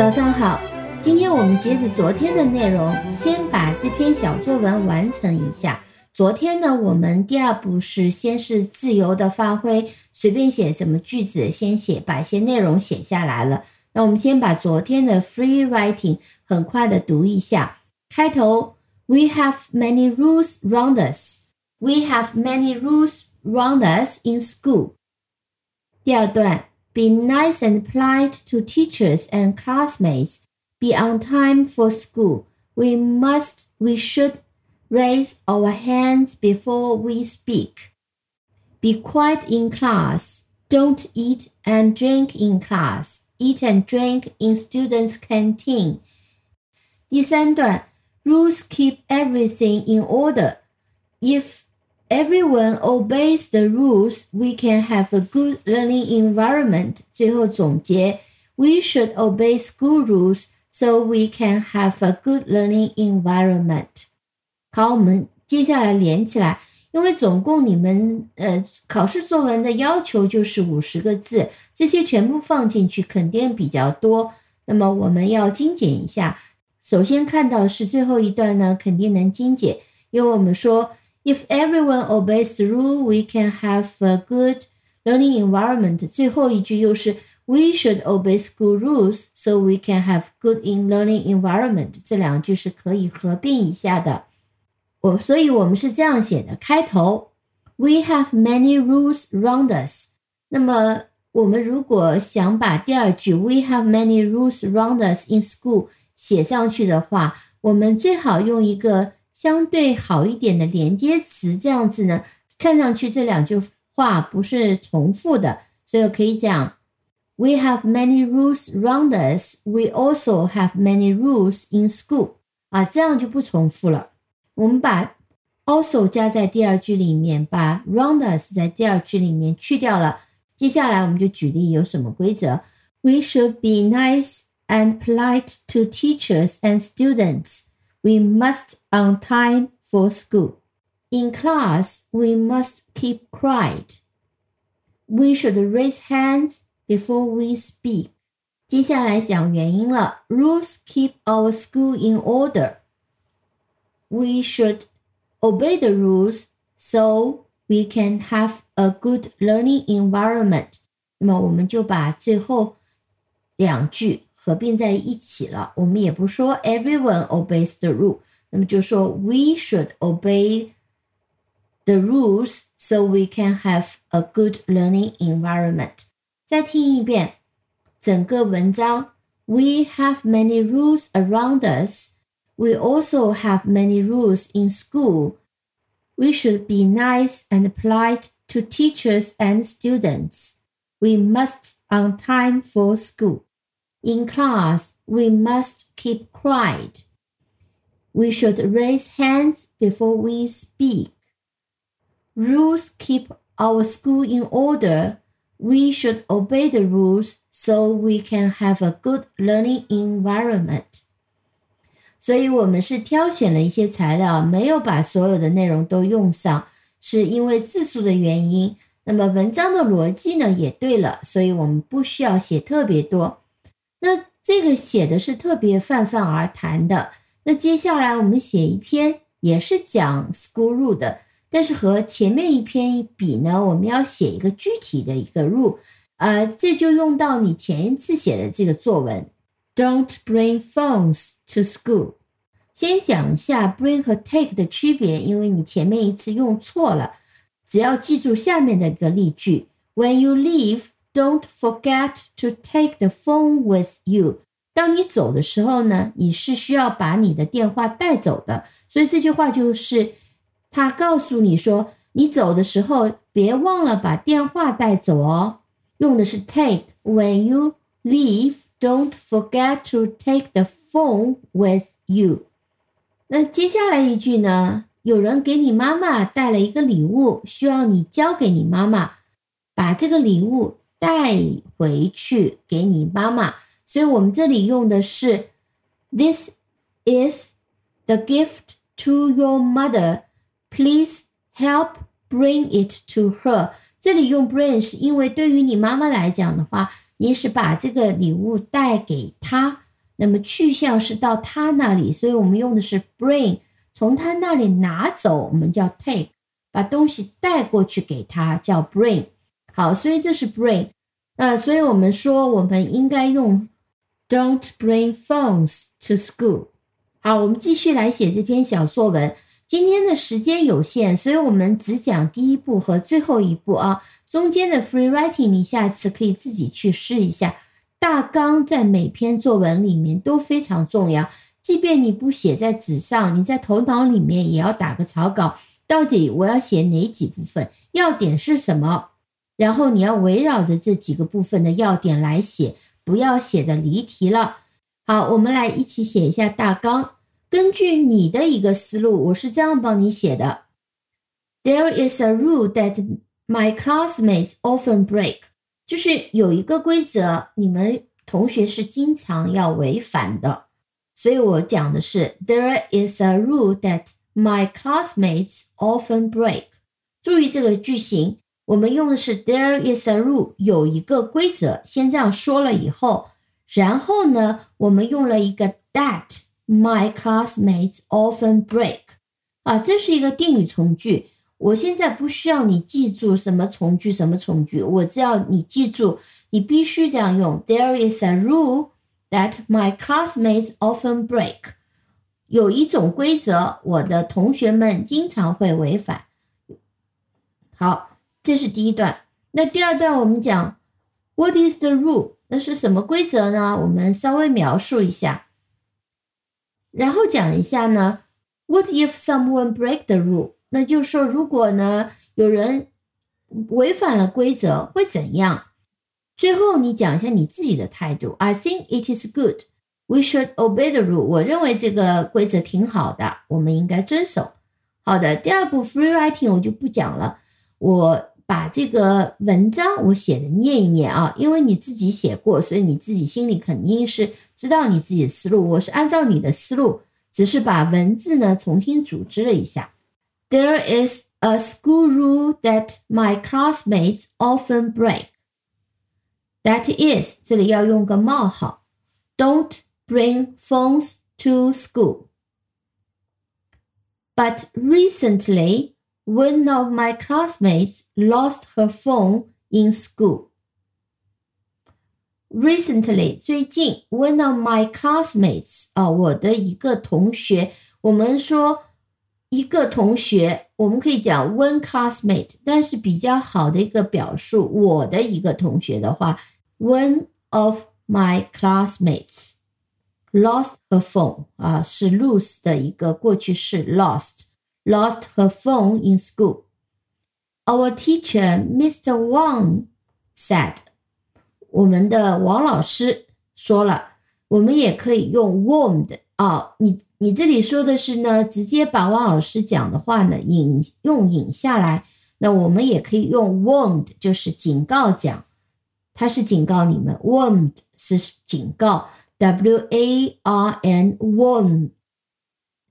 早上好，今天我们接着昨天的内容，先把这篇小作文完成一下。昨天呢，我们第二步是先是自由的发挥，随便写什么句子，先写把一些内容写下来了。那我们先把昨天的 free writing 很快的读一下。开头，We have many rules round us. We have many rules round us in school. 第二段 ，Be nice and polite to teachers and classmates. Be on time for school. We must, we should raise our hands before we speak. Be quiet in class. Don't eat and drink in class. Eat and drink in students' canteen. 第三段 Rules keep everything in order. If everyone obeys the rules, we can have a good learning environment. 最后总结，We should obey school rules so we can have a good learning environment. 好，我们接下来连起来，因为总共你们呃考试作文的要求就是五十个字，这些全部放进去肯定比较多。那么我们要精简一下。首先看到是最后一段呢，肯定能精简，因为我们说 ，If everyone obeys the rule, we can have a good learning environment。最后一句又是 We should obey school rules so we can have good in learning environment。这两句是可以合并一下的。我所以我们是这样写的：开头，We have many rules round us。那么我们如果想把第二句 We have many rules round us in school。写上去的话，我们最好用一个 相对好一点的连接词，这样子呢，看上去这两句话不是重复的，所以可以讲：We have many rules around us. We also have many rules in school. 啊，这样就不重复了。我们把 also 加在第二句里面，把 round us 在第二句里面去掉了。接下来我们就举例有什么规则：We should be nice. and polite to teachers and students. We must on time for school. In class, we must keep quiet. We should raise hands before we speak. 接下来讲原因了。Rules keep our school in order. We should obey the rules so we can have a good learning environment. 那么我们就把最后两句 合并在一起了。我们也不说 everyone obeys the rule，那么就说 we should obey the rules so we can have a good learning environment。再听一遍整个文章。We have many rules around us. We also have many rules in school. We should be nice and polite to teachers and students. We must on time for school. In class, we must keep quiet. We should raise hands before we speak. Rules keep our school in order. We should obey the rules so we can have a good learning environment. 所以，我们是挑选了一些材料，没有把所有的内容都用上，是因为字数的原因。那么，文章的逻辑呢也对了，所以我们不需要写特别多。 那这个写的是特别泛泛而谈的。那接下来我们写一篇也是讲 school rule 的，但是和前面一篇一比呢，我们要写一个具体的一个 rule。呃，这就用到你前一次写的这个作文，Don't bring phones to school。先讲一下 bring 和 take 的区别，因为你前面一次用错了。只要记住下面的一个例句：When you leave。Don't forget to take the phone with you。当你走的时候呢，你是需要把你的电话带走的。所以这句话就是他告诉你说，你走的时候别忘了把电话带走哦。用的是 take。When you leave, don't forget to take the phone with you。那接下来一句呢？有人给你妈妈带了一个礼物，需要你交给你妈妈，把这个礼物。带回去给你妈妈，所以我们这里用的是 This is the gift to your mother. Please help bring it to her. 这里用 bring 是因为对于你妈妈来讲的话，你是把这个礼物带给她，那么去向是到他那里，所以我们用的是 bring，从他那里拿走，我们叫 take，把东西带过去给他叫 bring。好，所以这是 bring。呃，所以我们说我们应该用 don't bring phones to school。好，我们继续来写这篇小作文。今天的时间有限，所以我们只讲第一步和最后一步啊。中间的 free writing，你下次可以自己去试一下。大纲在每篇作文里面都非常重要，即便你不写在纸上，你在头脑里面也要打个草稿。到底我要写哪几部分？要点是什么？然后你要围绕着这几个部分的要点来写，不要写的离题了。好，我们来一起写一下大纲。根据你的一个思路，我是这样帮你写的：There is a rule that my classmates often break. 就是有一个规则，你们同学是经常要违反的，所以我讲的是 There is a rule that my classmates often break。注意这个句型，我们用的是 There is a rule，有一个规则。先这样说了以后，然后呢，我们用了一个 that my classmates often break。啊，这是一个定语从句。我现在不需要你记住什么从句什么从句，我只要你记住，你必须这样用。There is a rule that my classmates often break。有一种规则，我的同学们经常会违反。好，这是第一段。那第二段我们讲 What is the rule？那是什么规则呢？我们稍微描述一下，然后讲一下呢。What if someone break the rule？那就是说，如果呢有人违反了规则，会怎样？最后你讲一下你自己的态度。I think it is good. We should obey the rule. 我认为这个规则挺好的，我们应该遵守。好的，第二步 free writing 我就不讲了，我把这个文章我写的念一念啊，因为你自己写过，所以你自己心里肯定是知道你自己的思路。我是按照你的思路，只是把文字呢重新组织了一下。There is a school rule that my classmates often break. That is，这里要用个冒号，Don't bring phones to school. But recently, one of my classmates lost her phone in school. Recently，最近，one of my classmates 啊，我的一个同学，我们说。一个同学，我们可以讲 one classmate，但是比较好的一个表述，我的一个同学的话，one of my classmates lost her phone 啊，是 lose 的一个过去式 lost，lost her phone in school。Our teacher, Mr. Wang, said，我们的王老师说了，我们也可以用 warned 啊，你。你这里说的是呢，直接把王老师讲的话呢引用引下来，那我们也可以用 warned，就是警告讲，他是警告你们，warned 是警告，w a r n warn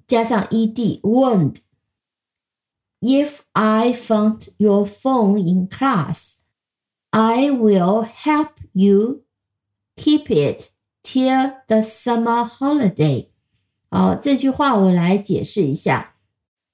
加上 e d warned。 If I found your phone in class, I will help you keep it till the summer holiday. 好，这句话我来解释一下，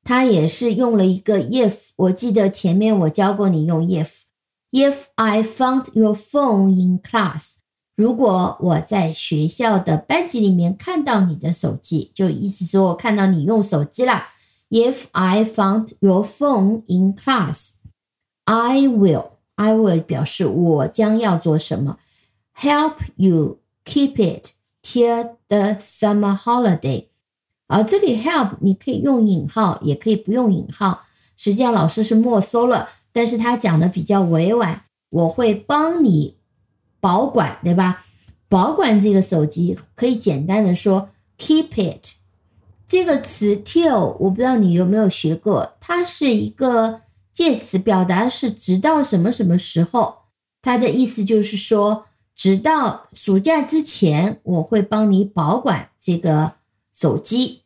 它也是用了一个 if。我记得前面我教过你用 if。If I found your phone in class，如果我在学校的班级里面看到你的手机，就意思说我看到你用手机了。If I found your phone in class，I will，I will 表示我将要做什么，help you keep it。till the summer holiday，啊，这里 help 你可以用引号，也可以不用引号。实际上老师是没收了，但是他讲的比较委婉，我会帮你保管，对吧？保管这个手机可以简单的说 keep it。 这个词 till 我不知道你有没有学过，它是一个介词，表达是直到什么什么时候，它的意思就是说。直到暑假之前，我会帮你保管这个手机，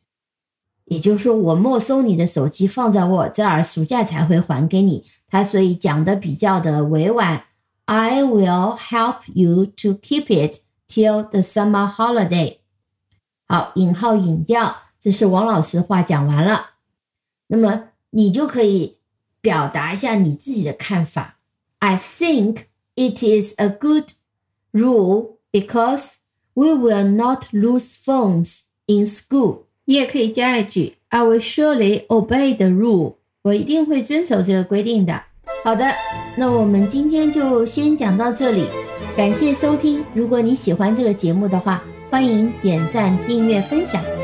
也就是说，我没收你的手机放在我这儿，暑假才会还给你。他所以讲的比较的委婉，I will help you to keep it till the summer holiday。好，引号引掉，这是王老师话讲完了。那么你就可以表达一下你自己的看法。I think it is a good rule because we will not lose phones in school。你也可以加一句：I will surely obey the rule。我一定会遵守这个规定的。好的，那我们今天就先讲到这里，感谢收听。如果你喜欢这个节目的话，欢迎点赞、订阅、分享。